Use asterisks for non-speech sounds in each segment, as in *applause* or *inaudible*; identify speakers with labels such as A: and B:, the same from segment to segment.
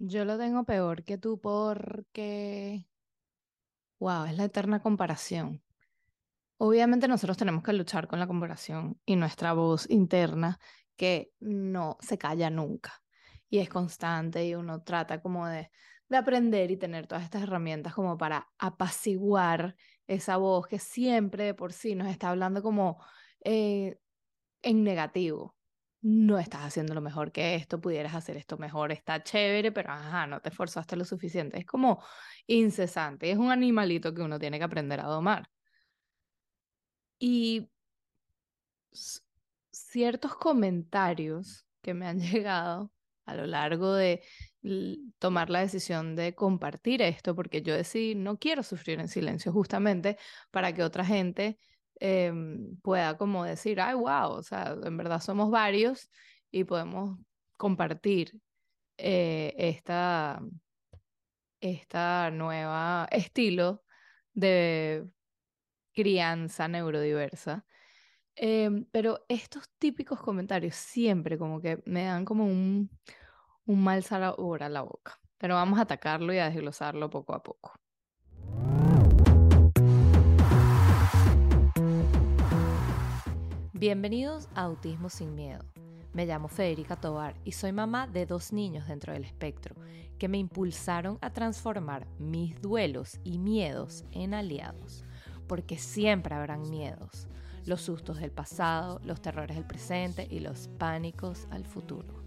A: Yo lo tengo peor que tú porque, wow, es la eterna comparación. Obviamente nosotros tenemos que luchar con la comparación y nuestra voz interna que no se calla nunca y es constante y uno trata como de, de aprender y tener todas estas herramientas como para apaciguar esa voz que siempre de por sí nos está hablando como eh, en negativo no estás haciendo lo mejor que esto, pudieras hacer esto mejor, está chévere, pero no te esforzaste lo suficiente. Es como incesante, es un animalito que uno tiene que aprender a domar. Y ciertos comentarios que me han *laughs* llegado a lo largo de tomar la decisión de compartir esto, porque yo decidí, no quiero sufrir en silencio, justamente para que otra gente Em, pueda como decir, ay, wow, o sea, en verdad somos varios y podemos compartir eh, esta, esta nueva estilo de crianza neurodiversa. Em, pero estos típicos comentarios siempre como que me dan como un, un mal sabor a la boca. Pero vamos a atacarlo y a desglosarlo poco a poco. Bienvenidos a Autismo sin Miedo. Me llamo Federica Tobar y soy mamá de dos niños dentro del espectro que me impulsaron a transformar mis duelos y miedos en aliados, porque siempre habrán miedos, los sustos del pasado, los terrores del presente y los pánicos al futuro.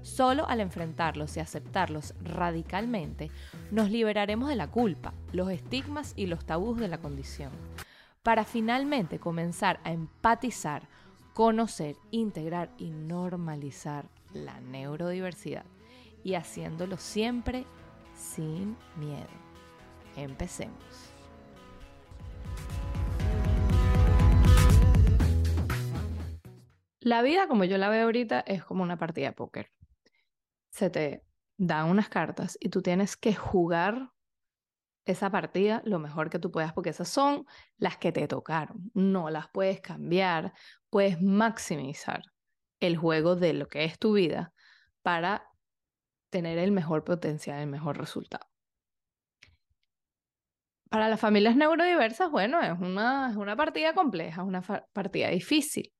A: Solo al enfrentarlos y aceptarlos radicalmente, nos liberaremos de la culpa, los estigmas y los tabús de la condición para finalmente comenzar a empatizar, conocer, integrar y normalizar la neurodiversidad y haciéndolo siempre sin miedo. Empecemos. La vida como yo la veo ahorita es como una partida de póker. Se te dan unas cartas y tú tienes que jugar esa partida lo mejor que tú puedas, porque esas son las que te tocaron. No las puedes cambiar, puedes maximizar el juego de lo que es tu vida para tener el mejor potencial, el mejor resultado. Para las familias neurodiversas, bueno, es una, es una partida compleja, es una partida difícil.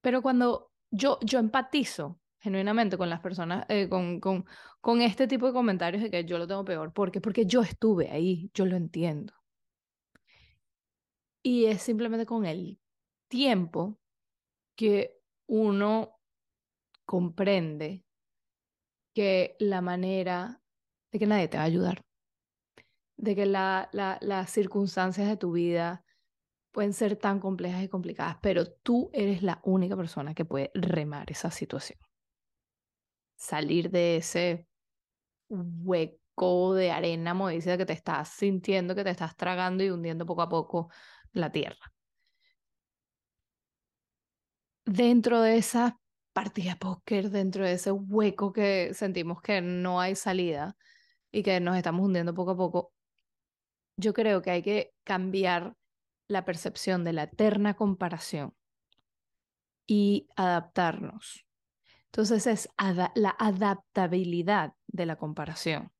A: Pero cuando yo, yo empatizo genuinamente con las personas, eh, con, con, con este tipo de comentarios de que yo lo tengo peor. ¿Por qué? Porque yo estuve ahí, yo lo entiendo. Y es simplemente con el tiempo que uno comprende que la manera de que nadie te va a ayudar, de que la, la, las circunstancias de tu vida pueden ser tan complejas y complicadas, pero tú eres la única persona que puede remar esa situación salir de ese hueco de arena movediza que te estás sintiendo, que te estás tragando y hundiendo poco a poco la tierra. Dentro de esa partida póker, dentro de ese hueco que sentimos que no hay salida y que nos estamos hundiendo poco a poco, yo creo que hay que cambiar la percepción de la eterna comparación y adaptarnos entonces es la adaptabilidad de la comparación.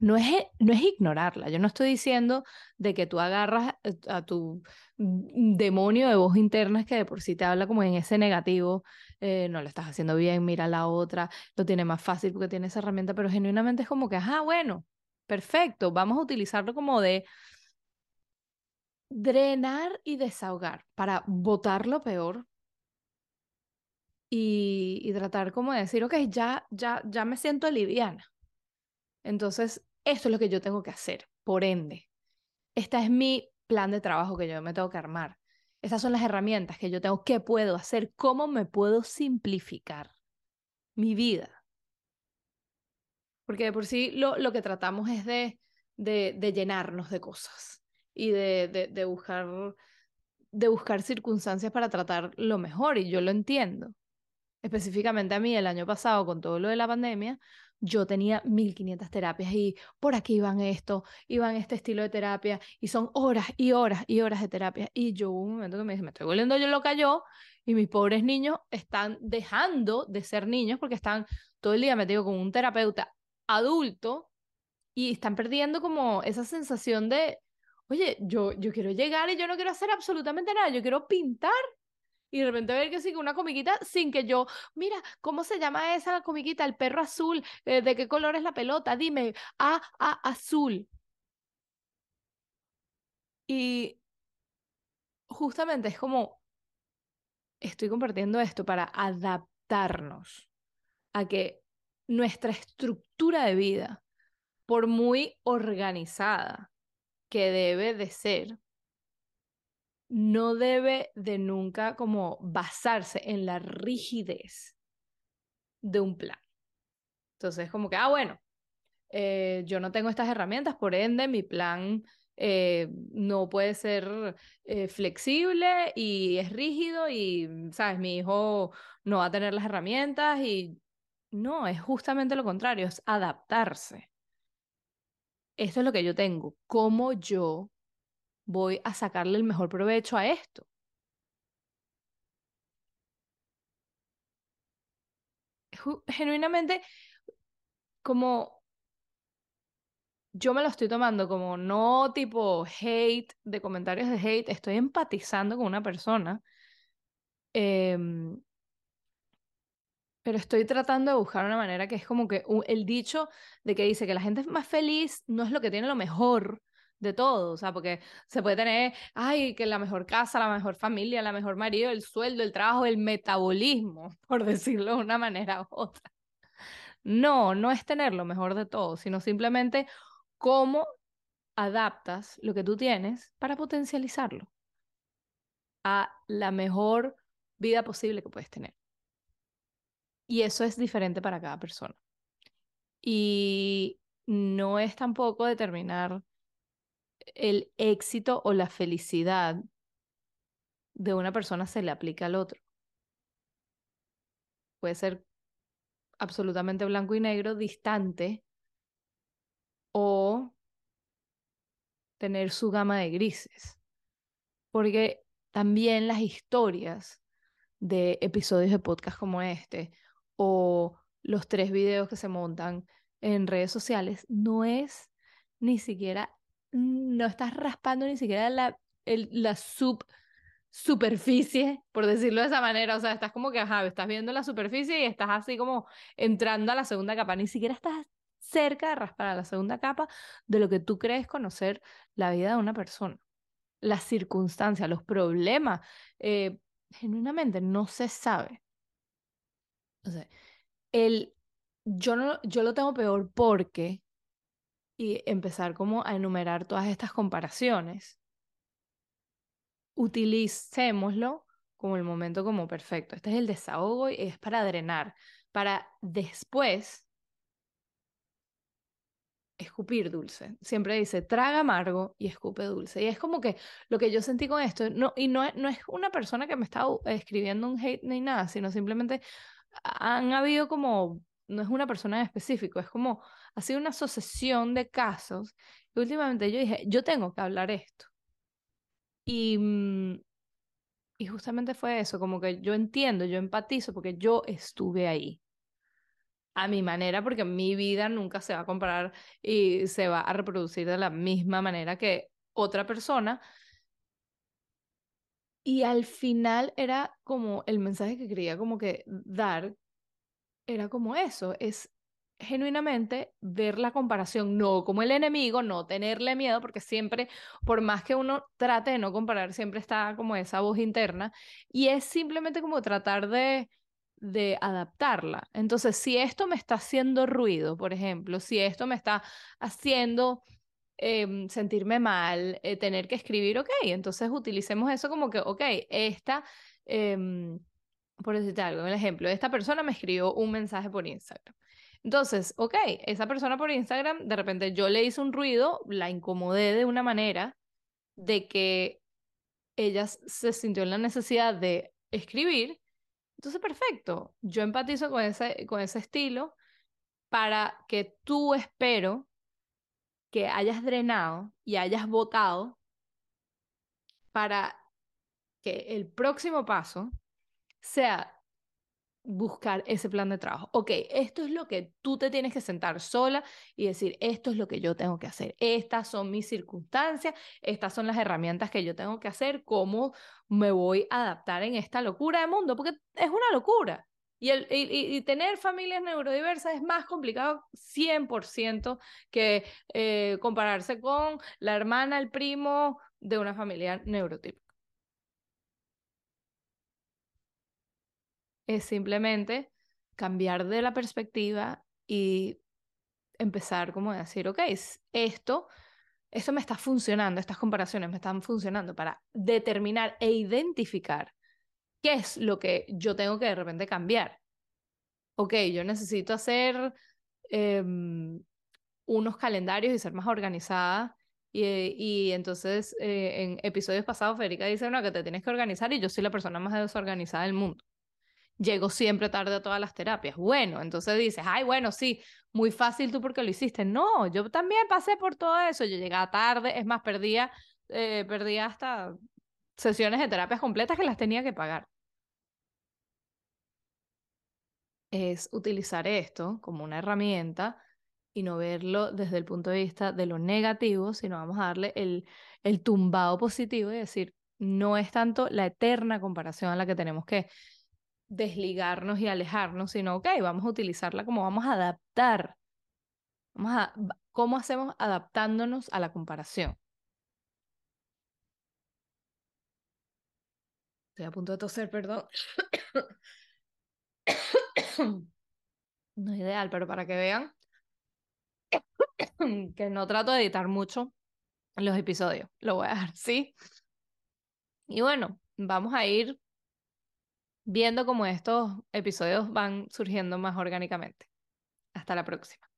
A: No es, no es ignorarla. Yo no estoy diciendo de que tú agarras a tu demonio de voz interna que de por sí te habla como en ese negativo, eh, no lo estás haciendo bien, mira la otra, lo tiene más fácil porque tiene esa herramienta, pero genuinamente es como que, ajá, bueno, perfecto, vamos a utilizarlo como de drenar y desahogar para botar lo peor y, tratar como de decir, ok, ya, ya, ya me siento liviana. Entonces, esto es lo que yo tengo que hacer. Por ende, este es mi plan de trabajo que yo me tengo que armar. Esas son las herramientas que yo tengo. ¿Qué puedo hacer? ¿Cómo me puedo simplificar mi vida? Porque de por sí lo, lo que tratamos es de, de, de llenarnos de cosas y de, de, de, buscar, de buscar circunstancias para tratar lo mejor. Y yo lo entiendo específicamente a mí el año pasado con todo lo de la pandemia, yo tenía 1500 terapias y por aquí iban esto, iban este estilo de terapia y son horas y horas y horas de terapia. Y yo hubo un momento que me dije, me estoy volviendo yo loca yo y mis pobres niños están dejando de ser niños porque están todo el día metido con un terapeuta adulto y están perdiendo como esa sensación de, oye, yo, yo quiero llegar y yo no quiero hacer absolutamente nada, yo quiero pintar y de repente ver que sigue una comiquita sin que yo, mira, ¿cómo se llama esa comiquita? El perro azul, eh, ¿de qué color es la pelota? Dime, ah, ah, azul. Y justamente es como, estoy compartiendo esto para adaptarnos a que nuestra estructura de vida, por muy organizada que debe de ser, no debe de nunca como basarse en la rigidez de un plan. Entonces, como que, ah, bueno, eh, yo no tengo estas herramientas, por ende, mi plan eh, no puede ser eh, flexible y es rígido y, sabes, mi hijo no va a tener las herramientas y no, es justamente lo contrario, es adaptarse. Esto es lo que yo tengo. ¿Cómo yo voy a sacarle el mejor provecho a esto? Genuinamente, como yo me lo estoy tomando como no tipo hate, de comentarios de hate, estoy empatizando con una persona. Em, pero estoy tratando de buscar una manera que es como que el dicho de que dice que la gente más feliz no es lo que tiene lo mejor de todo, o sea, porque se puede tener, ay, que la mejor casa, la mejor familia, la mejor marido, el sueldo, el trabajo, el metabolismo, *laughs* por decirlo de una manera u otra. No, no es tener lo mejor de todo, sino simplemente cómo adaptas lo que tú tienes para potencializarlo a la mejor vida posible que puedes tener. Y eso es diferente para cada persona. Y no es tampoco determinar el éxito o la felicidad de una persona se le aplica al otro. Puede ser absolutamente blanco y negro, distante, o tener su gama de grises. Porque también las historias de episodios de podcast como este o los tres videos que se montan en redes sociales no es ni siquiera, no estás raspando ni siquiera la, la sub superficie, por decirlo de esa manera, o sea, estás como que, ajá, estás viendo la superficie y estás así como entrando a la segunda capa, ni siquiera estás cerca de raspar a la segunda capa de lo que tú crees conocer la vida de una persona. Las circunstancias, los problemas, eh, genuinamente no se sabe. El, yo, no, yo lo tengo peor porque, y empezar como a enumerar todas estas comparaciones, utilicémoslo como el momento como perfecto. Este es el desahogo y es para drenar, para después escupir dulce. Siempre dice, traga amargo y escupe dulce. Y es como que lo que yo sentí con esto, no, y no, no es una persona que me está escribiendo un hate ni nada, sino simplemente han habido como, no es una persona en específico, es como, ha sido una sucesión de casos. Y últimamente yo dije, yo tengo que hablar esto. Y, mm, y justamente fue eso, como que yo entiendo, yo empatizo porque yo estuve ahí a mi manera, porque mi vida nunca se va a comparar y se va a reproducir de la misma manera que otra persona. Y al final era como el mensaje que quería como que dar, era como eso, es genuinamente ver la comparación, no como el enemigo, no tenerle miedo, porque siempre, por más que uno trate de no comparar, siempre está como esa voz interna, y es simplemente como tratar de de adaptarla. Entonces, si esto me está haciendo ruido, por ejemplo, si esto me está haciendo em, sentirme mal, eh, tener que escribir, ok, entonces utilicemos eso como que, ok, esta, em, por decirte algo, un ejemplo, esta persona me escribió un mensaje por Instagram. Entonces, ok, esa persona por Instagram, de repente yo le hice un ruido, la incomodé de una manera de que ella se sintió en la necesidad de escribir entonces, perfecto, yo empatizo con ese, con ese estilo para que tú espero que hayas drenado y hayas votado para que el próximo paso sea buscar ese plan de trabajo. Ok, esto es lo que tú te tienes que sentar sola y decir, esto es lo que yo tengo que hacer, estas son mis circunstancias, estas son las herramientas que yo tengo que hacer, cómo me voy a adaptar en esta locura de mundo, porque es una locura. Y, el, y, tener familias neurodiversas es más complicado 100% que eh, compararse con la hermana, el primo de una familia neurotípica. Es simplemente cambiar de la perspectiva y empezar como a decir, ok, esto, esto me está funcionando, estas comparaciones me están funcionando para determinar e identificar qué es lo que yo tengo que de repente cambiar. Ok, yo necesito hacer em, unos calendarios y ser más organizada. Y, y entonces eh, en episodios pasados Federica dice, no, que te tienes que organizar y yo soy la persona más desorganizada del mundo llego siempre tarde a todas las terapias. Bueno, entonces dices, ay, bueno, sí, muy fácil tú porque lo hiciste. No, yo también pasé por todo eso. Yo llegaba tarde, es más, perdía, eh, perdía hasta sesiones de terapias completas que las tenía que pagar. Es utilizar esto como una herramienta y no verlo desde el punto de vista de lo negativo, sino vamos a darle el, el tumbado positivo y decir, no es tanto la eterna comparación a la que tenemos que desligarnos y alejarnos, sino, ok, vamos a utilizarla como vamos a adaptar. Vamos a, ¿Cómo hacemos adaptándonos a la comparación? Estoy a punto de toser, perdón. *coughs* No es ideal, pero para que vean *coughs* que no trato de editar mucho los episodios. Lo voy a dejar, ¿sí? Y bueno, vamos a ir viendo cómo estos episodios van surgiendo más orgánicamente. Hasta la próxima.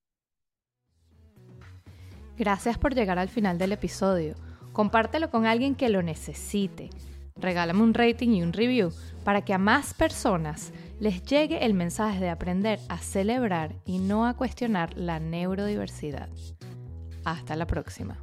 A: Gracias por llegar al final del episodio. Compártelo con alguien que lo necesite. Regálame un rating y un review para que a más personas les llegue el mensaje de aprender a celebrar y no a cuestionar la neurodiversidad. Hasta la próxima.